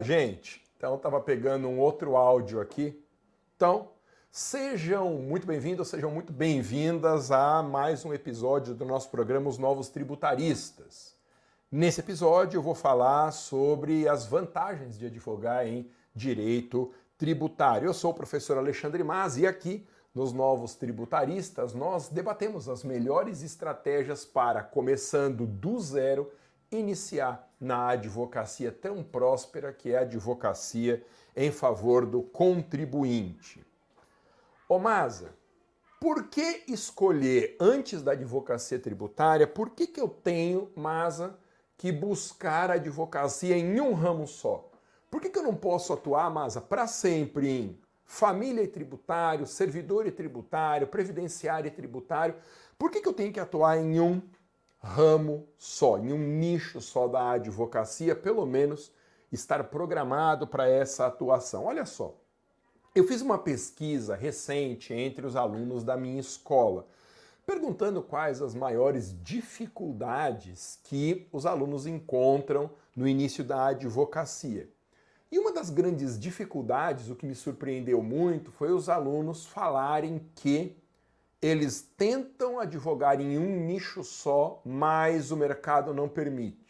Gente, então estava pegando um outro áudio aqui. Então, sejam muito bem-vindos, sejam muito bem-vindas a mais um episódio do nosso programa Os Novos Tributaristas. Nesse episódio eu vou falar sobre as vantagens de advogar em direito tributário. Eu sou o professor Alexandre Mas e aqui nos Novos Tributaristas nós debatemos as melhores estratégias para, começando do zero, iniciar na advocacia tão próspera que é a advocacia em favor do contribuinte. Ô Maza, por que escolher antes da advocacia tributária? Por que, que eu tenho, Maza, que buscar a advocacia em um ramo só? Por que, que eu não posso atuar, Maza, para sempre em família e tributário, servidor e tributário, previdenciário e tributário? Por que, que eu tenho que atuar em um ramo só, em um nicho só da advocacia, pelo menos estar programado para essa atuação. Olha só, eu fiz uma pesquisa recente entre os alunos da minha escola, perguntando quais as maiores dificuldades que os alunos encontram no início da advocacia. E uma das grandes dificuldades, o que me surpreendeu muito, foi os alunos falarem que eles tentam advogar em um nicho só, mas o mercado não permite.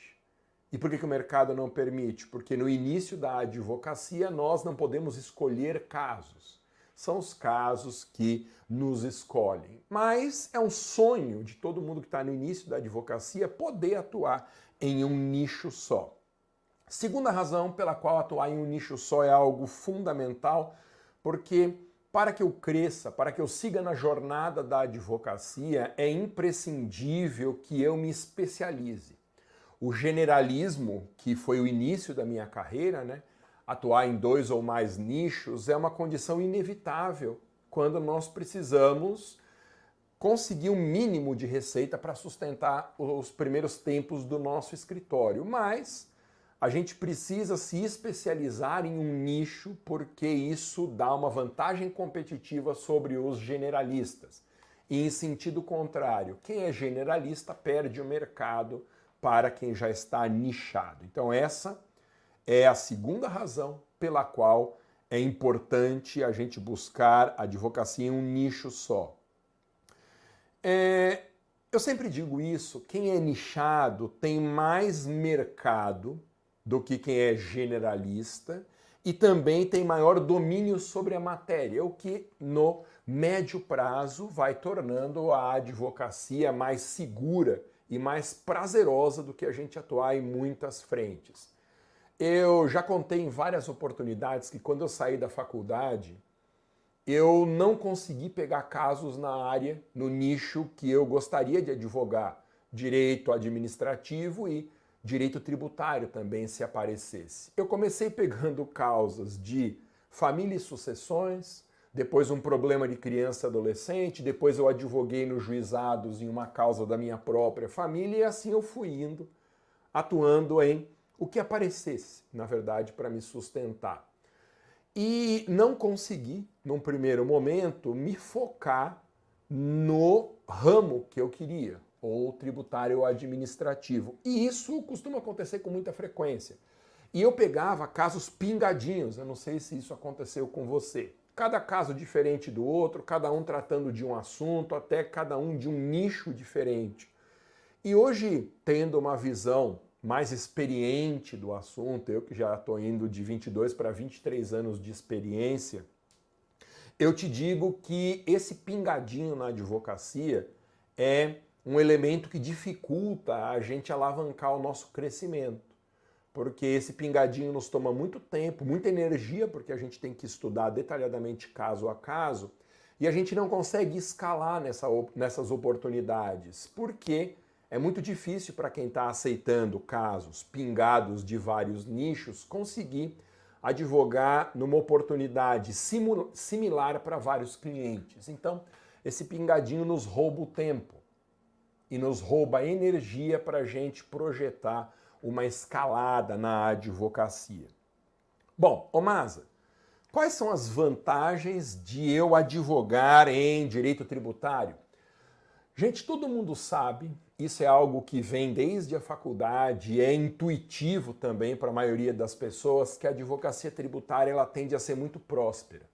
E por que, que o mercado não permite? Porque no início da advocacia nós não podemos escolher casos. São os casos que nos escolhem. Mas é um sonho de todo mundo que está no início da advocacia poder atuar em um nicho só. Segunda razão pela qual atuar em um nicho só é algo fundamental, porque para que eu cresça, para que eu siga na jornada da advocacia, é imprescindível que eu me especialize. O generalismo, que foi o início da minha carreira, né, atuar em dois ou mais nichos, é uma condição inevitável quando nós precisamos conseguir um mínimo de receita para sustentar os primeiros tempos do nosso escritório. Mas a gente precisa se especializar em um nicho porque isso dá uma vantagem competitiva sobre os generalistas. E em sentido contrário, quem é generalista perde o mercado para quem já está nichado. Então, essa é a segunda razão pela qual é importante a gente buscar a advocacia em um nicho só. É, eu sempre digo isso: quem é nichado tem mais mercado do que quem é generalista e também tem maior domínio sobre a matéria, o que no médio prazo vai tornando a advocacia mais segura e mais prazerosa do que a gente atuar em muitas frentes. Eu já contei em várias oportunidades que quando eu saí da faculdade, eu não consegui pegar casos na área, no nicho que eu gostaria de advogar, direito administrativo e direito tributário também se aparecesse. Eu comecei pegando causas de família e sucessões, depois um problema de criança e adolescente, depois eu advoguei nos juizados em uma causa da minha própria família e assim eu fui indo, atuando em o que aparecesse, na verdade, para me sustentar. E não consegui, num primeiro momento, me focar no ramo que eu queria ou tributário ou administrativo. E isso costuma acontecer com muita frequência. E eu pegava casos pingadinhos, eu não sei se isso aconteceu com você. Cada caso diferente do outro, cada um tratando de um assunto, até cada um de um nicho diferente. E hoje, tendo uma visão mais experiente do assunto, eu que já estou indo de 22 para 23 anos de experiência, eu te digo que esse pingadinho na advocacia é um elemento que dificulta a gente alavancar o nosso crescimento. Porque esse pingadinho nos toma muito tempo, muita energia, porque a gente tem que estudar detalhadamente caso a caso, e a gente não consegue escalar nessa, nessas oportunidades, porque é muito difícil para quem está aceitando casos pingados de vários nichos conseguir advogar numa oportunidade similar para vários clientes. Então, esse pingadinho nos rouba o tempo e nos rouba energia para a gente projetar uma escalada na advocacia. Bom, Omasa, quais são as vantagens de eu advogar em direito tributário? Gente, todo mundo sabe, isso é algo que vem desde a faculdade, é intuitivo também para a maioria das pessoas, que a advocacia tributária ela tende a ser muito próspera.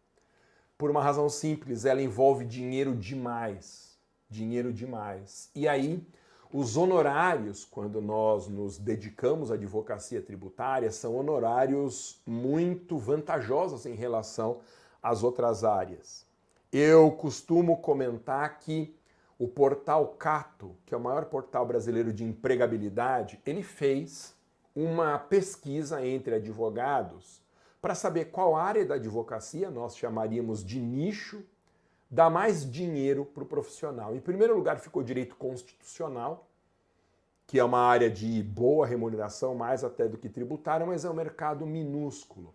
Por uma razão simples, ela envolve dinheiro demais. Dinheiro demais. E aí, os honorários, quando nós nos dedicamos à advocacia tributária, são honorários muito vantajosos em relação às outras áreas. Eu costumo comentar que o portal Cato, que é o maior portal brasileiro de empregabilidade, ele fez uma pesquisa entre advogados para saber qual área da advocacia nós chamaríamos de nicho dá mais dinheiro para o profissional. Em primeiro lugar ficou direito constitucional, que é uma área de boa remuneração, mais até do que tributária, mas é um mercado minúsculo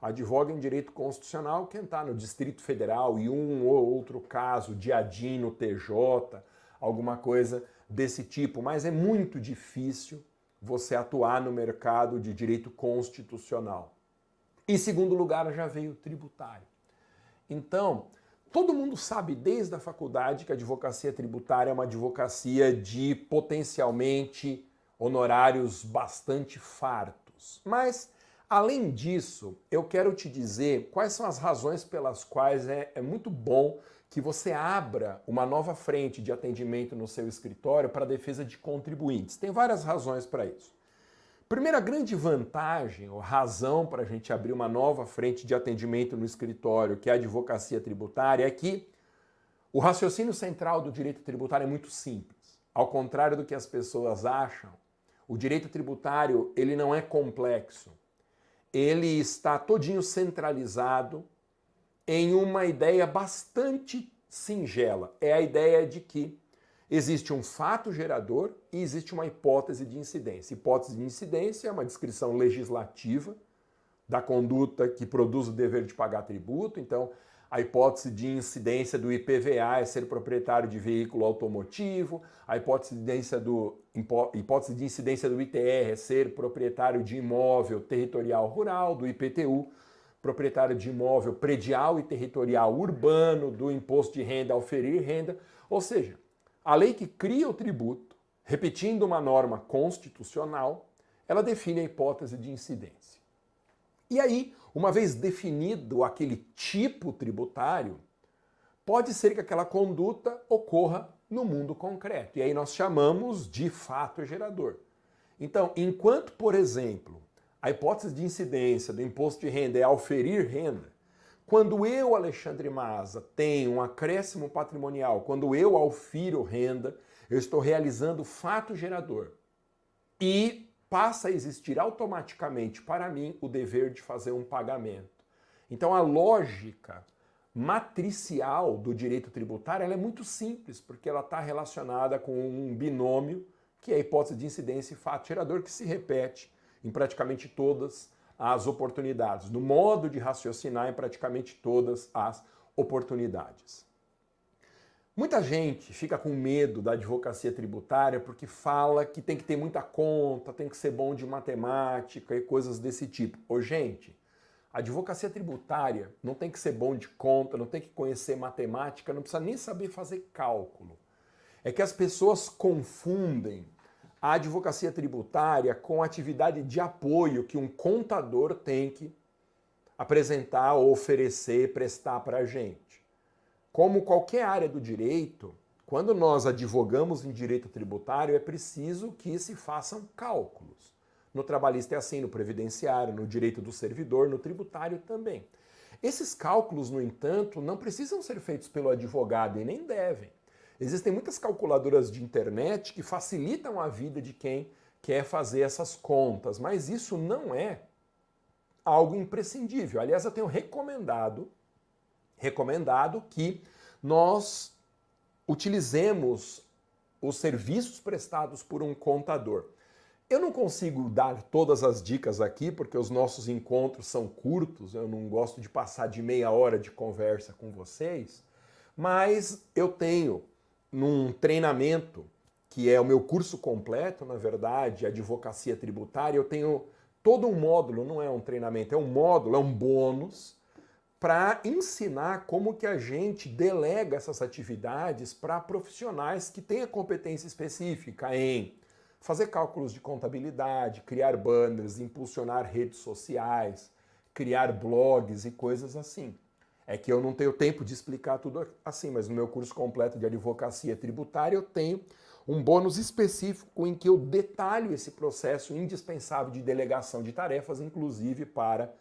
advoga em direito constitucional quem está no Distrito Federal e um ou outro caso de ADIM no TJ, alguma coisa desse tipo, mas é muito difícil você atuar no mercado de direito constitucional. Em segundo lugar, já veio o tributário. Então, todo mundo sabe desde a faculdade que a advocacia tributária é uma advocacia de potencialmente honorários bastante fartos. Mas Além disso, eu quero te dizer quais são as razões pelas quais é, é muito bom que você abra uma nova frente de atendimento no seu escritório para a defesa de contribuintes. Tem várias razões para isso. Primeira grande vantagem ou razão para a gente abrir uma nova frente de atendimento no escritório, que é a advocacia tributária, é que o raciocínio central do direito tributário é muito simples. Ao contrário do que as pessoas acham, o direito tributário ele não é complexo ele está todinho centralizado em uma ideia bastante singela. É a ideia de que existe um fato gerador e existe uma hipótese de incidência. Hipótese de incidência é uma descrição legislativa da conduta que produz o dever de pagar tributo. Então, a hipótese de incidência do IPVA é ser proprietário de veículo automotivo, a hipótese de incidência do, hipótese de incidência do ITR é ser proprietário de imóvel territorial rural, do IPTU, proprietário de imóvel predial e territorial urbano, do imposto de renda ao ferir renda. Ou seja, a lei que cria o tributo, repetindo uma norma constitucional, ela define a hipótese de incidência. E aí, uma vez definido aquele tipo tributário, pode ser que aquela conduta ocorra no mundo concreto. E aí nós chamamos de fato gerador. Então, enquanto, por exemplo, a hipótese de incidência do imposto de renda é auferir renda, quando eu, Alexandre Maza, tenho um acréscimo patrimonial, quando eu aufiro renda, eu estou realizando fato gerador. E passa a existir automaticamente para mim o dever de fazer um pagamento. Então a lógica matricial do direito tributário é muito simples, porque ela está relacionada com um binômio, que é a hipótese de incidência e fato gerador, que se repete em praticamente todas as oportunidades, no modo de raciocinar em praticamente todas as oportunidades. Muita gente fica com medo da advocacia tributária porque fala que tem que ter muita conta, tem que ser bom de matemática e coisas desse tipo. Ô, gente, a advocacia tributária não tem que ser bom de conta, não tem que conhecer matemática, não precisa nem saber fazer cálculo. É que as pessoas confundem a advocacia tributária com a atividade de apoio que um contador tem que apresentar, oferecer, prestar para a gente. Como qualquer área do direito, quando nós advogamos em direito tributário, é preciso que se façam cálculos. No trabalhista é assim, no previdenciário, no direito do servidor, no tributário também. Esses cálculos, no entanto, não precisam ser feitos pelo advogado e nem devem. Existem muitas calculadoras de internet que facilitam a vida de quem quer fazer essas contas, mas isso não é algo imprescindível. Aliás, eu tenho recomendado recomendado que nós utilizemos os serviços prestados por um contador. Eu não consigo dar todas as dicas aqui, porque os nossos encontros são curtos, eu não gosto de passar de meia hora de conversa com vocês, mas eu tenho num treinamento, que é o meu curso completo, na verdade, advocacia tributária, eu tenho todo um módulo, não é um treinamento, é um módulo, é um bônus para ensinar como que a gente delega essas atividades para profissionais que têm a competência específica em fazer cálculos de contabilidade, criar banners, impulsionar redes sociais, criar blogs e coisas assim. É que eu não tenho tempo de explicar tudo assim, mas no meu curso completo de advocacia tributária eu tenho um bônus específico em que eu detalho esse processo indispensável de delegação de tarefas, inclusive para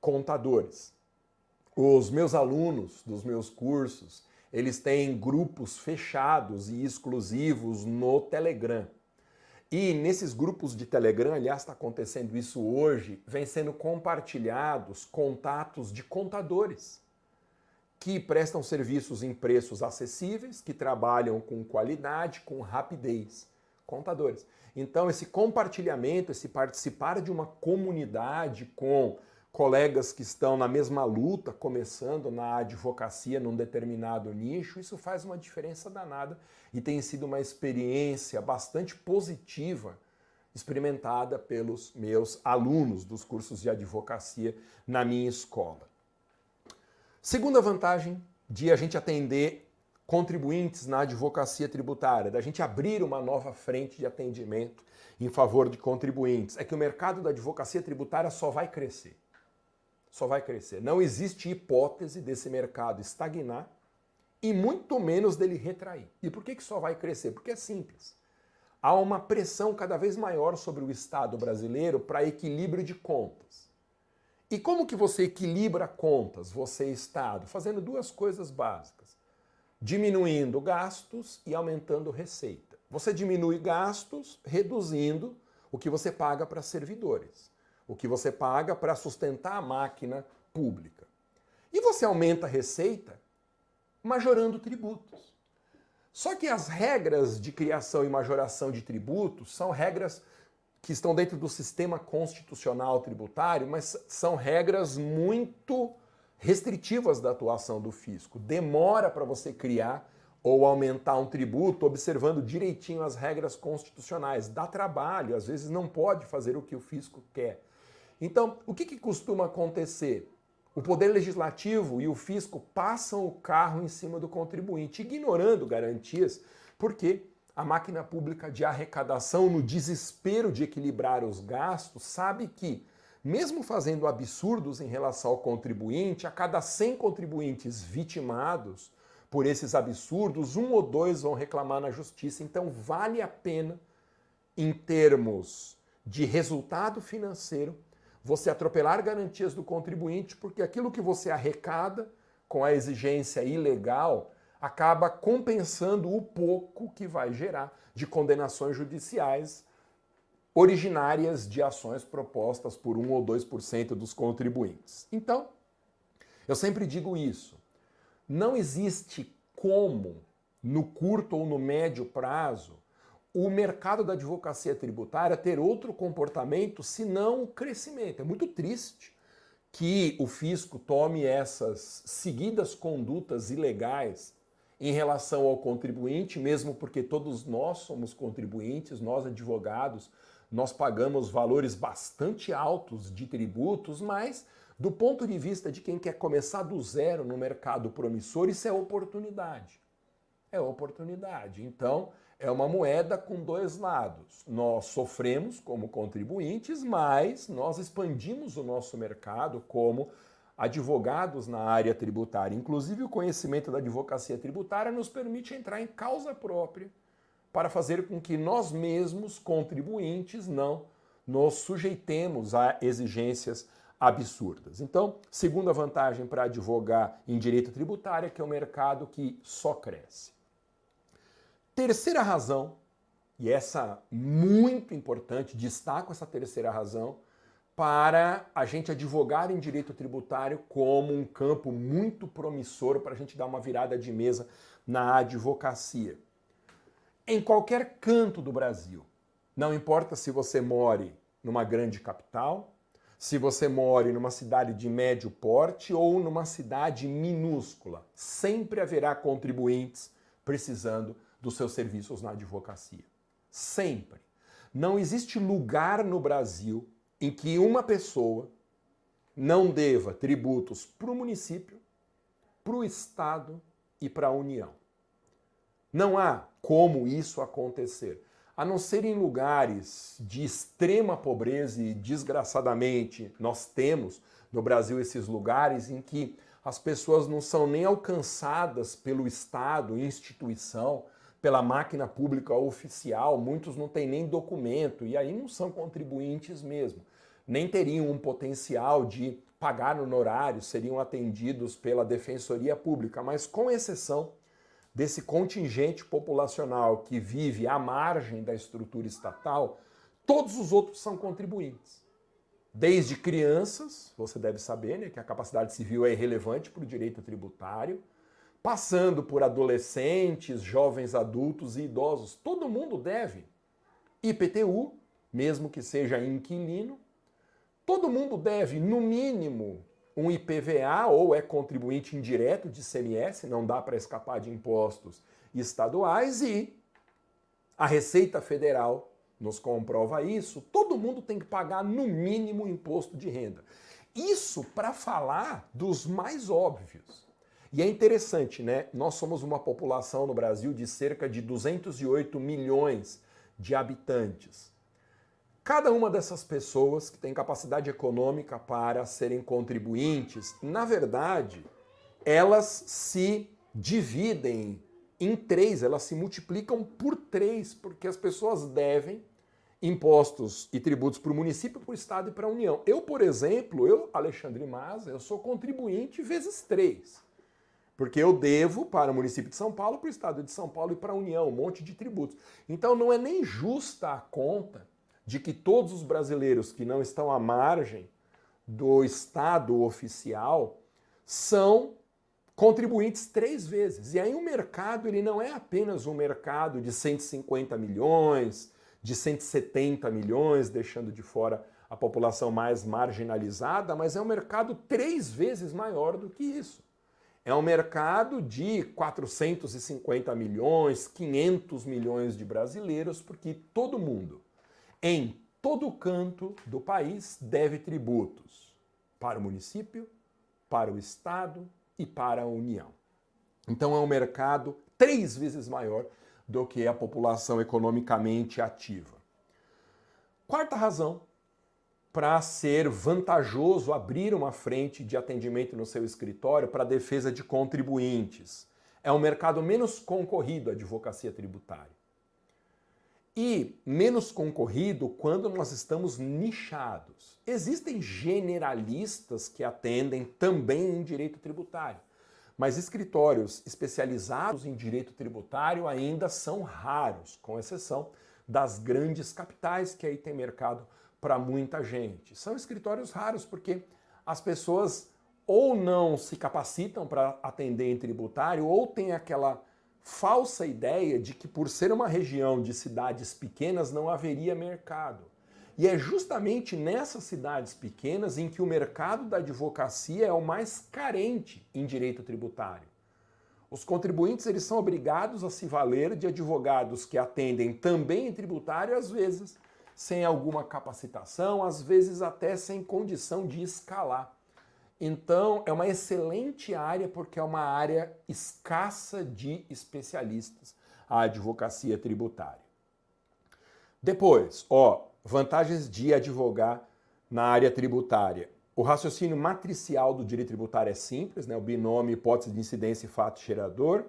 contadores. Os meus alunos dos meus cursos, eles têm grupos fechados e exclusivos no Telegram. E nesses grupos de Telegram, aliás, está acontecendo isso hoje, vem sendo compartilhados contatos de contadores que prestam serviços em preços acessíveis, que trabalham com qualidade, com rapidez. Contadores. Então, esse compartilhamento, esse participar de uma comunidade com colegas que estão na mesma luta, começando na advocacia num determinado nicho, isso faz uma diferença danada e tem sido uma experiência bastante positiva experimentada pelos meus alunos dos cursos de advocacia na minha escola. Segunda vantagem de a gente atender contribuintes na advocacia tributária, da gente abrir uma nova frente de atendimento em favor de contribuintes, é que o mercado da advocacia tributária só vai crescer. Só vai crescer. Não existe hipótese desse mercado estagnar e muito menos dele retrair. E por que, que só vai crescer? Porque é simples. Há uma pressão cada vez maior sobre o Estado brasileiro para equilíbrio de contas. E como que você equilibra contas, você Estado? Fazendo duas coisas básicas. Diminuindo gastos e aumentando receita. Você diminui gastos reduzindo o que você paga para servidores, o que você paga para sustentar a máquina pública. E você aumenta a receita majorando tributos. Só que as regras de criação e majoração de tributos são regras que estão dentro do sistema constitucional tributário, mas são regras muito restritivas da atuação do fisco. Demora para você criar ou aumentar um tributo observando direitinho as regras constitucionais. Dá trabalho, às vezes não pode fazer o que o fisco quer. Então, o que, que costuma acontecer? O poder legislativo e o fisco passam o carro em cima do contribuinte, ignorando garantias, porque a máquina pública de arrecadação, no desespero de equilibrar os gastos, sabe que, mesmo fazendo absurdos em relação ao contribuinte, a cada 100 contribuintes vitimados por esses absurdos, um ou dois vão reclamar na justiça. Então, vale a pena, em termos de resultado financeiro, você atropelar garantias do contribuinte, porque aquilo que você arrecada com a exigência ilegal acaba compensando o pouco que vai gerar de condenações judiciais originárias de ações propostas por 1 ou 2% dos contribuintes. Então, eu sempre digo isso. Não existe como, no curto ou no médio prazo, o mercado da advocacia tributária ter outro comportamento senão o crescimento. É muito triste que o fisco tome essas seguidas condutas ilegais em relação ao contribuinte, mesmo porque todos nós somos contribuintes, nós advogados, nós pagamos valores bastante altos de tributos, mas do ponto de vista de quem quer começar do zero no mercado promissor, isso é oportunidade. É oportunidade. Então, é uma moeda com dois lados. Nós sofremos como contribuintes, mas nós expandimos o nosso mercado como advogados na área tributária. Inclusive, o conhecimento da advocacia tributária nos permite entrar em causa própria para fazer com que nós mesmos, contribuintes, não nos sujeitemos a exigências absurdas. Então, segunda vantagem para advogar em direito tributário é que é um mercado que só cresce. Terceira razão, e essa muito importante, destaco essa terceira razão, para a gente advogar em direito tributário como um campo muito promissor para a gente dar uma virada de mesa na advocacia. Em qualquer canto do Brasil, não importa se você more numa grande capital, se você more numa cidade de médio porte ou numa cidade minúscula, sempre haverá contribuintes precisando dos seus serviços na advocacia. Sempre. Não existe lugar no Brasil em que uma pessoa não deva tributos para o município, para o Estado e para a União. Não há como isso acontecer, a não ser em lugares de extrema pobreza e, desgraçadamente, nós temos no Brasil esses lugares em que as pessoas não são nem alcançadas pelo Estado, instituição, pela máquina pública oficial, muitos não têm nem documento e aí não são contribuintes mesmo. Nem teriam um potencial de pagar honorário, seriam atendidos pela Defensoria Pública, mas com exceção desse contingente populacional que vive à margem da estrutura estatal, todos os outros são contribuintes. Desde crianças, você deve saber né, que a capacidade civil é irrelevante para o direito tributário, passando por adolescentes, jovens adultos e idosos. Todo mundo deve. IPTU, mesmo que seja inquilino. Todo mundo deve, no mínimo, um IPVA ou é contribuinte indireto de CMS, não dá para escapar de impostos estaduais e a Receita Federal nos comprova isso. Todo mundo tem que pagar no mínimo imposto de renda. Isso para falar dos mais óbvios. E é interessante, né? Nós somos uma população no Brasil de cerca de 208 milhões de habitantes. Cada uma dessas pessoas que tem capacidade econômica para serem contribuintes, na verdade, elas se dividem em três, elas se multiplicam por três, porque as pessoas devem impostos e tributos para o município, para o Estado e para a União. Eu, por exemplo, eu, Alexandre Maza, eu sou contribuinte vezes três. Porque eu devo para o município de São Paulo, para o estado de São Paulo e para a União, um monte de tributos. Então não é nem justa a conta de que todos os brasileiros que não estão à margem do estado oficial são contribuintes três vezes. E aí o mercado ele não é apenas um mercado de 150 milhões, de 170 milhões, deixando de fora a população mais marginalizada, mas é um mercado três vezes maior do que isso. É um mercado de 450 milhões, 500 milhões de brasileiros, porque todo mundo, em todo canto do país, deve tributos para o município, para o Estado e para a União. Então é um mercado três vezes maior do que a população economicamente ativa. Quarta razão para ser vantajoso abrir uma frente de atendimento no seu escritório para defesa de contribuintes. É um mercado menos concorrido a advocacia tributária. E menos concorrido quando nós estamos nichados. Existem generalistas que atendem também em direito tributário, mas escritórios especializados em direito tributário ainda são raros, com exceção das grandes capitais que aí tem mercado para muita gente. São escritórios raros porque as pessoas ou não se capacitam para atender em tributário ou tem aquela falsa ideia de que por ser uma região de cidades pequenas não haveria mercado. E é justamente nessas cidades pequenas em que o mercado da advocacia é o mais carente em direito tributário. Os contribuintes eles são obrigados a se valer de advogados que atendem também em tributário, às vezes sem alguma capacitação, às vezes até sem condição de escalar. Então, é uma excelente área porque é uma área escassa de especialistas, a advocacia tributária. Depois, ó, vantagens de advogar na área tributária. O raciocínio matricial do direito tributário é simples, né? o binômio hipótese de incidência e fato gerador.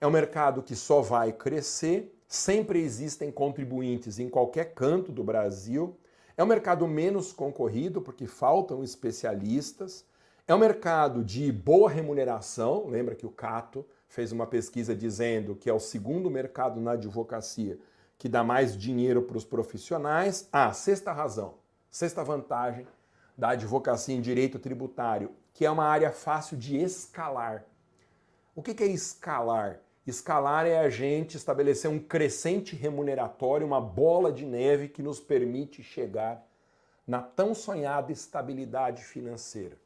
É um mercado que só vai crescer Sempre existem contribuintes em qualquer canto do Brasil. É um mercado menos concorrido porque faltam especialistas. É um mercado de boa remuneração. Lembra que o Cato fez uma pesquisa dizendo que é o segundo mercado na advocacia que dá mais dinheiro para os profissionais. Ah, sexta razão, sexta vantagem da advocacia em direito tributário, que é uma área fácil de escalar. O que é escalar? Escalar é a gente estabelecer um crescente remuneratório, uma bola de neve que nos permite chegar na tão sonhada estabilidade financeira.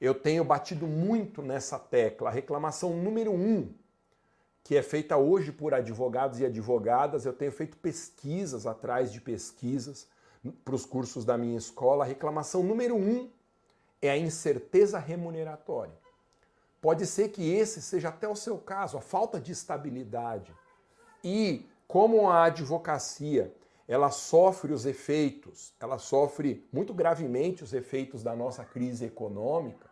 Eu tenho batido muito nessa tecla. A reclamação número um, que é feita hoje por advogados e advogadas, eu tenho feito pesquisas atrás de pesquisas para os cursos da minha escola. A reclamação número um é a incerteza remuneratória. Pode ser que esse seja até o seu caso, a falta de estabilidade. E como a advocacia, ela sofre os efeitos, ela sofre muito gravemente os efeitos da nossa crise econômica.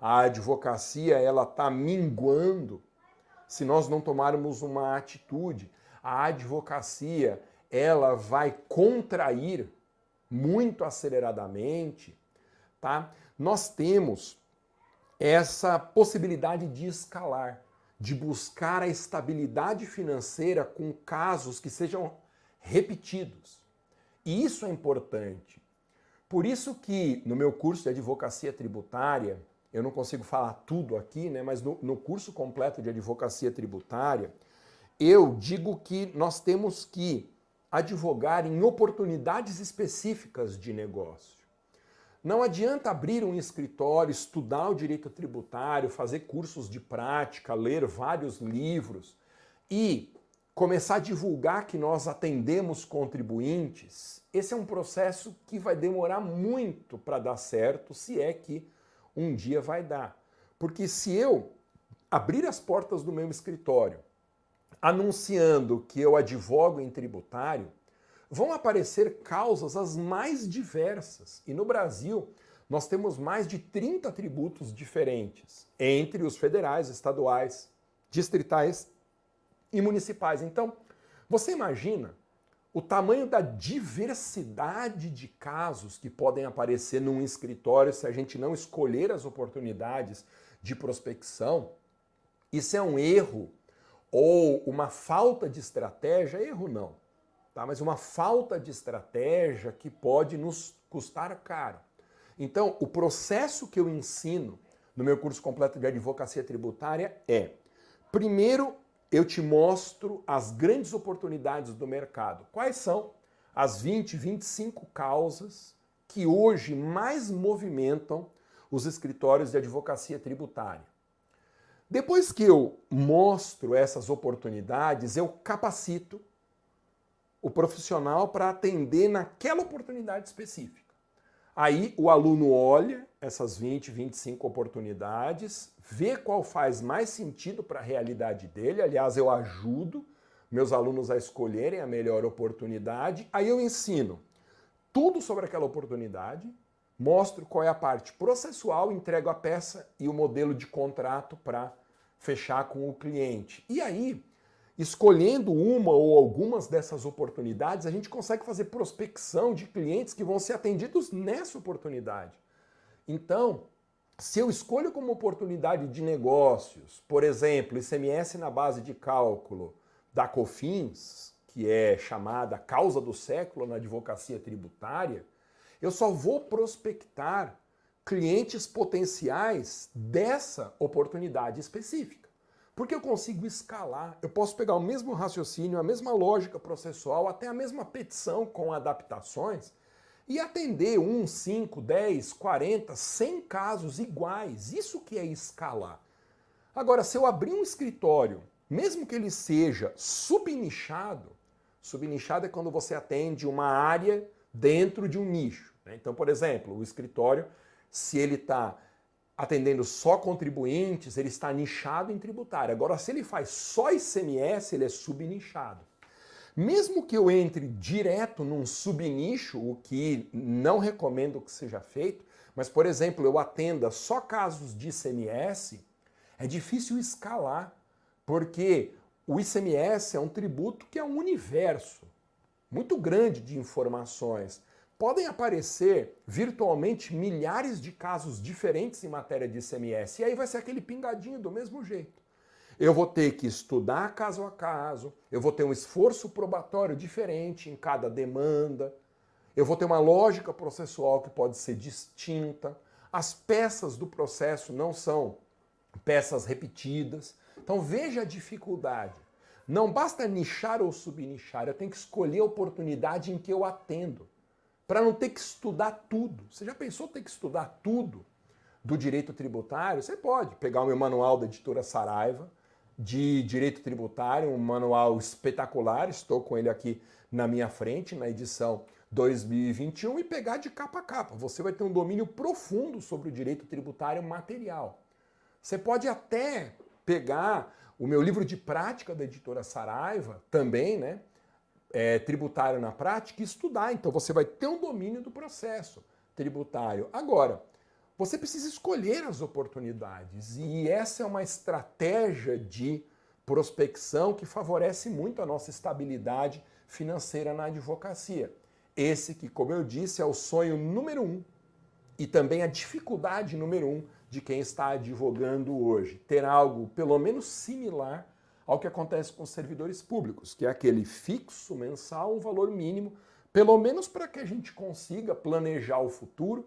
A advocacia, ela está minguando se nós não tomarmos uma atitude. A advocacia, ela vai contrair muito aceleradamente, tá? Nós temos essa possibilidade de escalar, de buscar a estabilidade financeira com casos que sejam repetidos. E isso é importante. Por isso que no meu curso de advocacia tributária, eu não consigo falar tudo aqui, né, mas no, no curso completo de advocacia tributária, eu digo que nós temos que advogar em oportunidades específicas de negócio. Não adianta abrir um escritório, estudar o direito tributário, fazer cursos de prática, ler vários livros e começar a divulgar que nós atendemos contribuintes. Esse é um processo que vai demorar muito para dar certo, se é que um dia vai dar. Porque se eu abrir as portas do meu escritório anunciando que eu advogo em tributário, vão aparecer causas as mais diversas. E no Brasil, nós temos mais de 30 tributos diferentes, entre os federais, estaduais, distritais e municipais. Então, você imagina o tamanho da diversidade de casos que podem aparecer num escritório se a gente não escolher as oportunidades de prospecção? Isso é um erro ou uma falta de estratégia? Erro não tá? mas uma falta de estratégia que pode nos custar caro. Então, o processo que eu ensino no meu curso completo de advocacia tributária é: primeiro, eu te mostro as grandes oportunidades do mercado. Quais são as 20, 25 causas que hoje mais movimentam os escritórios de advocacia tributária? Depois que eu mostro essas oportunidades, eu capacito o profissional para atender naquela oportunidade específica. Aí o aluno olha essas 20, 25 oportunidades, vê qual faz mais sentido para a realidade dele. Aliás, eu ajudo meus alunos a escolherem a melhor oportunidade. Aí eu ensino tudo sobre aquela oportunidade, mostro qual é a parte processual, entrego a peça e o modelo de contrato para fechar com o cliente. E aí escolhendo uma ou algumas dessas oportunidades, a gente consegue fazer prospecção de clientes que vão ser atendidos nessa oportunidade. Então, se eu escolho como oportunidade de negócios, por exemplo, ICMS na base de cálculo da COFINS, que é chamada causa do século na advocacia tributária, eu só vou prospectar clientes potenciais dessa oportunidade específica. Porque eu consigo escalar, eu posso pegar o mesmo raciocínio, a mesma lógica processual, até a mesma petição com adaptações e atender 1, 5, 10, 40, 100 casos iguais. Isso que é escalar. Agora, se eu abrir um escritório, mesmo que ele seja subnichado, subnichado é quando você atende uma área dentro de um nicho. Né? Então, por exemplo, o escritório, se ele está atendendo só contribuintes, ele está nichado em tributário. Agora, se ele faz só ICMS, ele é subnichado. Mesmo que eu entre direto num subnicho, o que não recomendo que seja feito, mas, por exemplo, eu atenda só casos de ICMS, é difícil escalar, porque o ICMS é um tributo que é um universo muito grande de informações podem aparecer virtualmente milhares de casos diferentes em matéria de ICMS, e aí vai ser aquele pingadinho do mesmo jeito. Eu vou ter que estudar caso a caso, eu vou ter um esforço probatório diferente em cada demanda, eu vou ter uma lógica processual que pode ser distinta, as peças do processo não são peças repetidas. Então veja a dificuldade. Não basta nichar ou subnichar, eu tenho que escolher a oportunidade em que eu atendo para não ter que estudar tudo. Você já pensou ter que estudar tudo do direito tributário? Você pode pegar o meu manual da editora Saraiva de direito tributário, um manual espetacular, estou com ele aqui na minha frente, na edição 2021 e pegar de capa a capa. Você vai ter um domínio profundo sobre o direito tributário material. Você pode até pegar o meu livro de prática da editora Saraiva, também, né? É, tributário na prática, e estudar. Então você vai ter um domínio do processo tributário. Agora, você precisa escolher as oportunidades, e essa é uma estratégia de prospecção que favorece muito a nossa estabilidade financeira na advocacia. Esse que, como eu disse, é o sonho número um e também a dificuldade número um de quem está advogando hoje. Ter algo pelo menos similar ao que acontece com os servidores públicos, que é aquele fixo mensal, um valor mínimo, pelo menos para que a gente consiga planejar o futuro,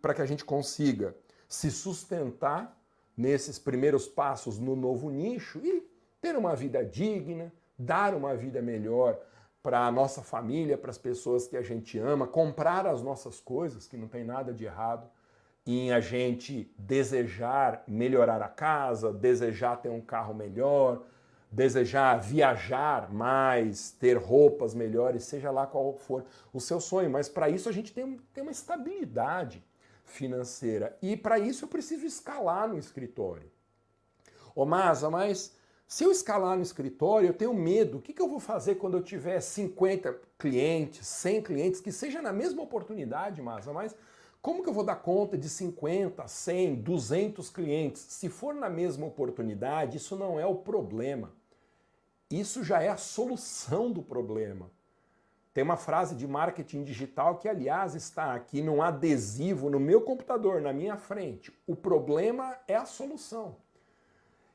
para que a gente consiga se sustentar nesses primeiros passos no novo nicho e ter uma vida digna, dar uma vida melhor para a nossa família, para as pessoas que a gente ama, comprar as nossas coisas, que não tem nada de errado em a gente desejar melhorar a casa, desejar ter um carro melhor, desejar viajar mais, ter roupas melhores, seja lá qual for o seu sonho. Mas para isso a gente tem, tem uma estabilidade financeira. E para isso eu preciso escalar no escritório. Ô Masa, mas se eu escalar no escritório, eu tenho medo. O que, que eu vou fazer quando eu tiver 50 clientes, 100 clientes, que seja na mesma oportunidade, Masa, mas como que eu vou dar conta de 50, 100, 200 clientes? Se for na mesma oportunidade, isso não é o problema. Isso já é a solução do problema. Tem uma frase de marketing digital que, aliás, está aqui num adesivo no meu computador, na minha frente. O problema é a solução.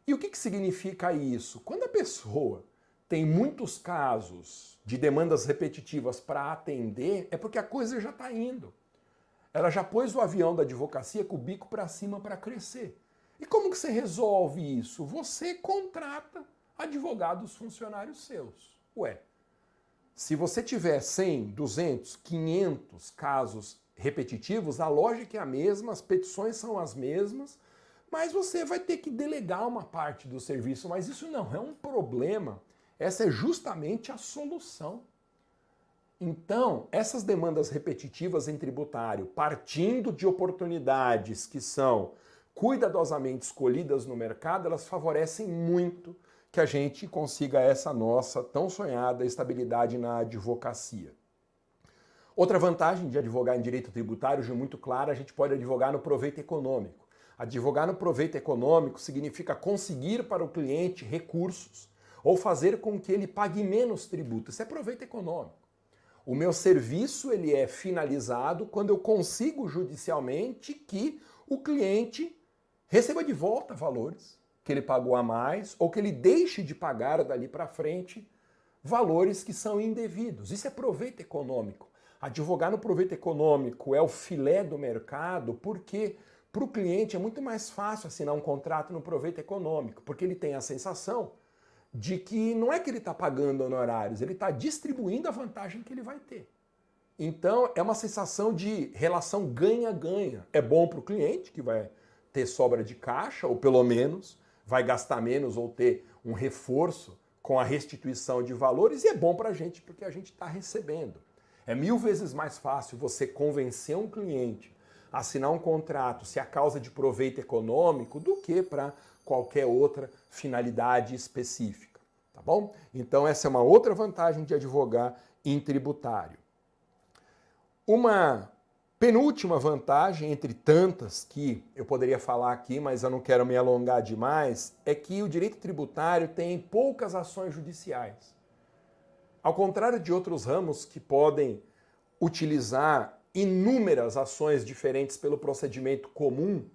E o que, que significa isso? Quando a pessoa tem muitos casos de demandas repetitivas para atender, é porque a coisa já está indo. Ela já pôs o avião da advocacia com o bico para cima para crescer. E como que você resolve isso? Você contrata advogados funcionários seus. Ué, se você tiver 100, 200, 500 casos repetitivos, a lógica é a mesma, as petições são as mesmas, mas você vai ter que delegar uma parte do serviço. Mas isso não é um problema, essa é justamente a solução. Então, essas demandas repetitivas em tributário, partindo de oportunidades que são cuidadosamente escolhidas no mercado, elas favorecem muito que a gente consiga essa nossa tão sonhada estabilidade na advocacia. Outra vantagem de advogar em direito tributário, já muito clara, a gente pode advogar no proveito econômico. Advogar no proveito econômico significa conseguir para o cliente recursos ou fazer com que ele pague menos tributo. Isso é proveito econômico. O meu serviço ele é finalizado quando eu consigo judicialmente que o cliente receba de volta valores que ele pagou a mais ou que ele deixe de pagar dali para frente valores que são indevidos. Isso é proveito econômico. Advogar no proveito econômico é o filé do mercado porque para o cliente é muito mais fácil assinar um contrato no proveito econômico, porque ele tem a sensação de que não é que ele está pagando honorários, ele está distribuindo a vantagem que ele vai ter. Então é uma sensação de relação ganha-ganha. É bom para o cliente, que vai ter sobra de caixa, ou pelo menos vai gastar menos ou ter um reforço com a restituição de valores, e é bom para a gente porque a gente está recebendo. É mil vezes mais fácil você convencer um cliente a assinar um contrato se a causa de proveito econômico do que para qualquer outra finalidade específica, tá bom? Então essa é uma outra vantagem de advogar em tributário. Uma Penúltima vantagem, entre tantas que eu poderia falar aqui, mas eu não quero me alongar demais, é que o direito tributário tem poucas ações judiciais. Ao contrário de outros ramos que podem utilizar inúmeras ações diferentes pelo procedimento comum,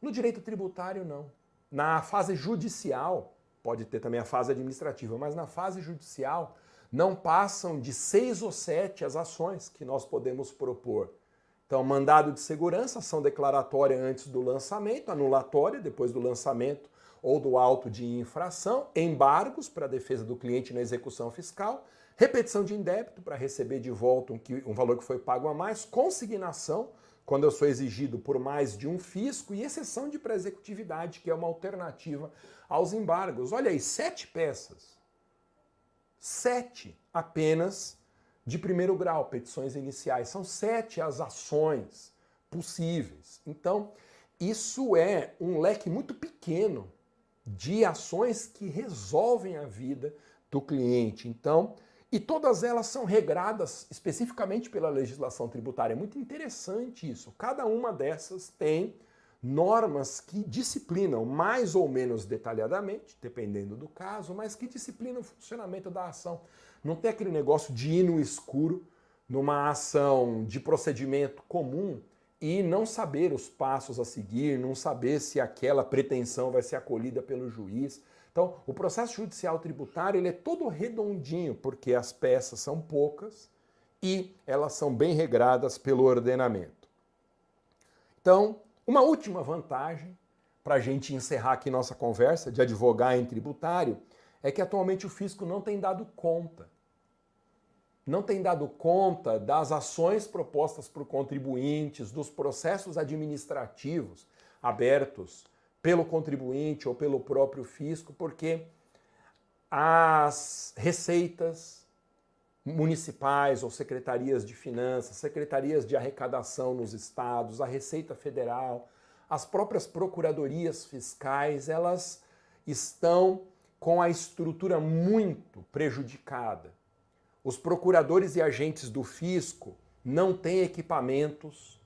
no direito tributário não. Na fase judicial, pode ter também a fase administrativa, mas na fase judicial não passam de seis ou sete as ações que nós podemos propor. Então, mandado de segurança, ação declaratória antes do lançamento, anulatória depois do lançamento ou do auto de infração, embargos para defesa do cliente na execução fiscal, repetição de indébito para receber de volta um, um valor que foi pago a mais, consignação, quando eu sou exigido por mais de um fisco, e exceção de pré-executividade, que é uma alternativa aos embargos. Olha aí, sete peças. Sete apenas de primeiro grau, petições iniciais. São sete as ações possíveis. Então, isso é um leque muito pequeno de ações que resolvem a vida do cliente. Então, e todas elas são regradas especificamente pela legislação tributária. É muito interessante isso. Cada uma dessas tem normas que disciplinam mais ou menos detalhadamente, dependendo do caso, mas que disciplinam o funcionamento da ação. Não tem aquele negócio de ir no escuro numa ação de procedimento comum e não saber os passos a seguir, não saber se aquela pretensão vai ser acolhida pelo juiz. Então, o processo judicial tributário ele é todo redondinho, porque as peças são poucas e elas são bem regradas pelo ordenamento. Então, uma última vantagem para a gente encerrar aqui nossa conversa de advogar em tributário é que atualmente o fisco não tem dado conta não tem dado conta das ações propostas por contribuintes, dos processos administrativos abertos pelo contribuinte ou pelo próprio fisco, porque as receitas municipais ou secretarias de finanças, secretarias de arrecadação nos estados, a Receita Federal, as próprias procuradorias fiscais, elas estão com a estrutura muito prejudicada os procuradores e agentes do fisco não têm equipamentos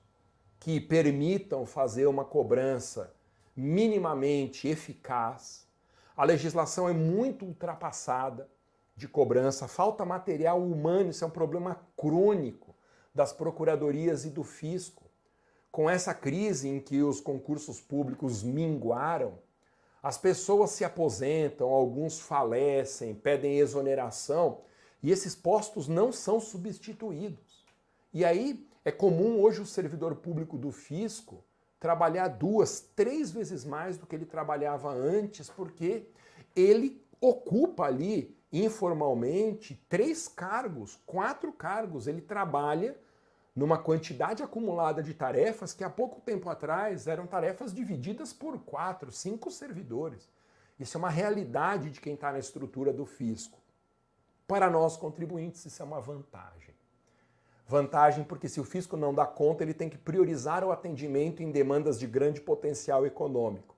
que permitam fazer uma cobrança minimamente eficaz. A legislação é muito ultrapassada de cobrança, falta material humano, isso é um problema crônico das procuradorias e do fisco. Com essa crise em que os concursos públicos minguaram, as pessoas se aposentam, alguns falecem, pedem exoneração e esses postos não são substituídos. E aí é comum hoje o servidor público do fisco trabalhar duas, três vezes mais do que ele trabalhava antes, porque ele ocupa ali informalmente três cargos, quatro cargos. Ele trabalha numa quantidade acumulada de tarefas que há pouco tempo atrás eram tarefas divididas por quatro, cinco servidores. Isso é uma realidade de quem está na estrutura do fisco. Para nós contribuintes, isso é uma vantagem. Vantagem porque se o fisco não dá conta, ele tem que priorizar o atendimento em demandas de grande potencial econômico.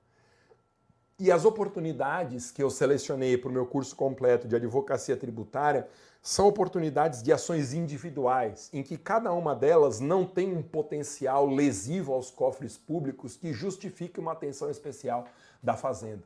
E as oportunidades que eu selecionei para o meu curso completo de advocacia tributária são oportunidades de ações individuais, em que cada uma delas não tem um potencial lesivo aos cofres públicos que justifique uma atenção especial da Fazenda.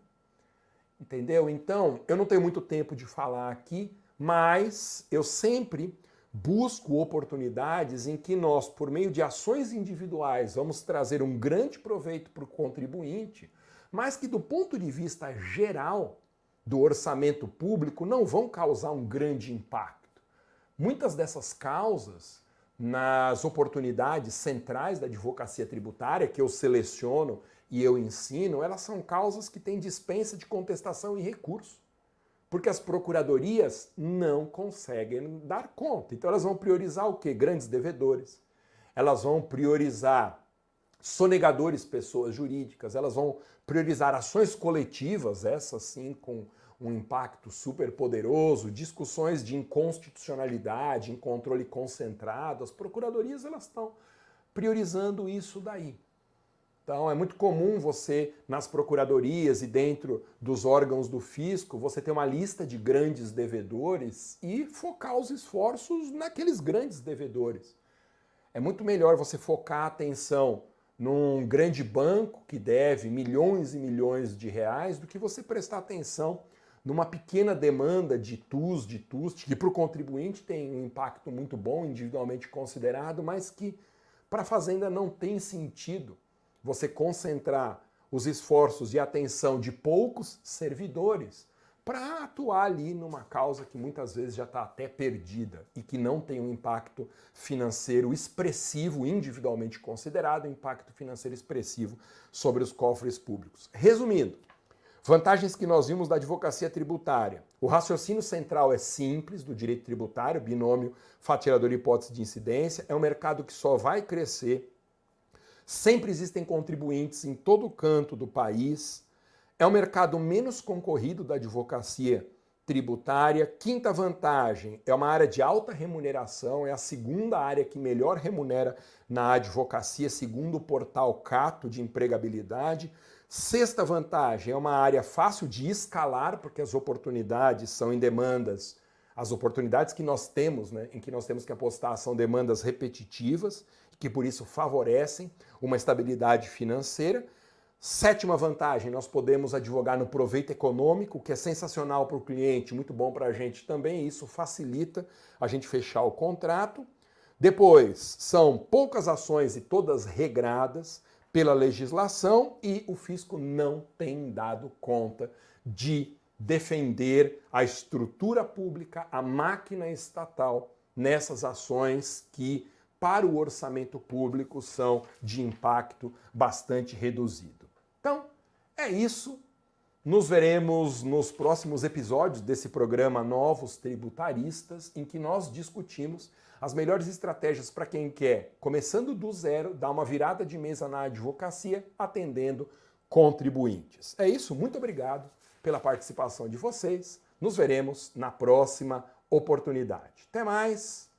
Entendeu? Então, eu não tenho muito tempo de falar aqui, mas eu sempre busco oportunidades em que nós, por meio de ações individuais, vamos trazer um grande proveito para o contribuinte, mas que do ponto de vista geral do orçamento público não vão causar um grande impacto. Muitas dessas causas, nas oportunidades centrais da advocacia tributária, que eu seleciono e eu ensino, elas são causas que têm dispensa de contestação e recurso porque as procuradorias não conseguem dar conta. Então elas vão priorizar o quê? Grandes devedores. Elas vão priorizar sonegadores, pessoas jurídicas, elas vão priorizar ações coletivas, essas sim com um impacto super poderoso, discussões de inconstitucionalidade, em controle concentrado. As procuradorias elas estão priorizando isso daí. Então, é muito comum você, nas procuradorias e dentro dos órgãos do fisco, você ter uma lista de grandes devedores e focar os esforços naqueles grandes devedores. É muito melhor você focar a atenção num grande banco que deve milhões e milhões de reais do que você prestar atenção numa pequena demanda de TUS, de TUST, que para o contribuinte tem um impacto muito bom, individualmente considerado, mas que para a Fazenda não tem sentido você concentrar os esforços e atenção de poucos servidores para atuar ali numa causa que muitas vezes já está até perdida e que não tem um impacto financeiro expressivo, individualmente considerado, impacto financeiro expressivo sobre os cofres públicos. Resumindo, vantagens que nós vimos da advocacia tributária. O raciocínio central é simples do direito tributário, binômio fatiador e hipótese de incidência, é um mercado que só vai crescer Sempre existem contribuintes em todo canto do país. É o mercado menos concorrido da advocacia tributária. Quinta vantagem, é uma área de alta remuneração, é a segunda área que melhor remunera na advocacia, segundo o portal Cato de empregabilidade. Sexta vantagem, é uma área fácil de escalar, porque as oportunidades são em demandas. As oportunidades que nós temos, né, em que nós temos que apostar, são demandas repetitivas, que por isso favorecem uma estabilidade financeira. Sétima vantagem, nós podemos advogar no proveito econômico, que é sensacional para o cliente, muito bom para a gente também, isso facilita a gente fechar o contrato. Depois, são poucas ações e todas regradas pela legislação e o fisco não tem dado conta de defender a estrutura pública, a máquina estatal nessas ações que, para o orçamento público, são de impacto bastante reduzido. Então, é isso. Nos veremos nos próximos episódios desse programa Novos Tributaristas, em que nós discutimos as melhores estratégias para quem quer, começando do zero, dar uma virada de mesa na advocacia, atendendo contribuintes. É isso, muito obrigado pela participação de vocês. Nos veremos na próxima oportunidade. Até mais!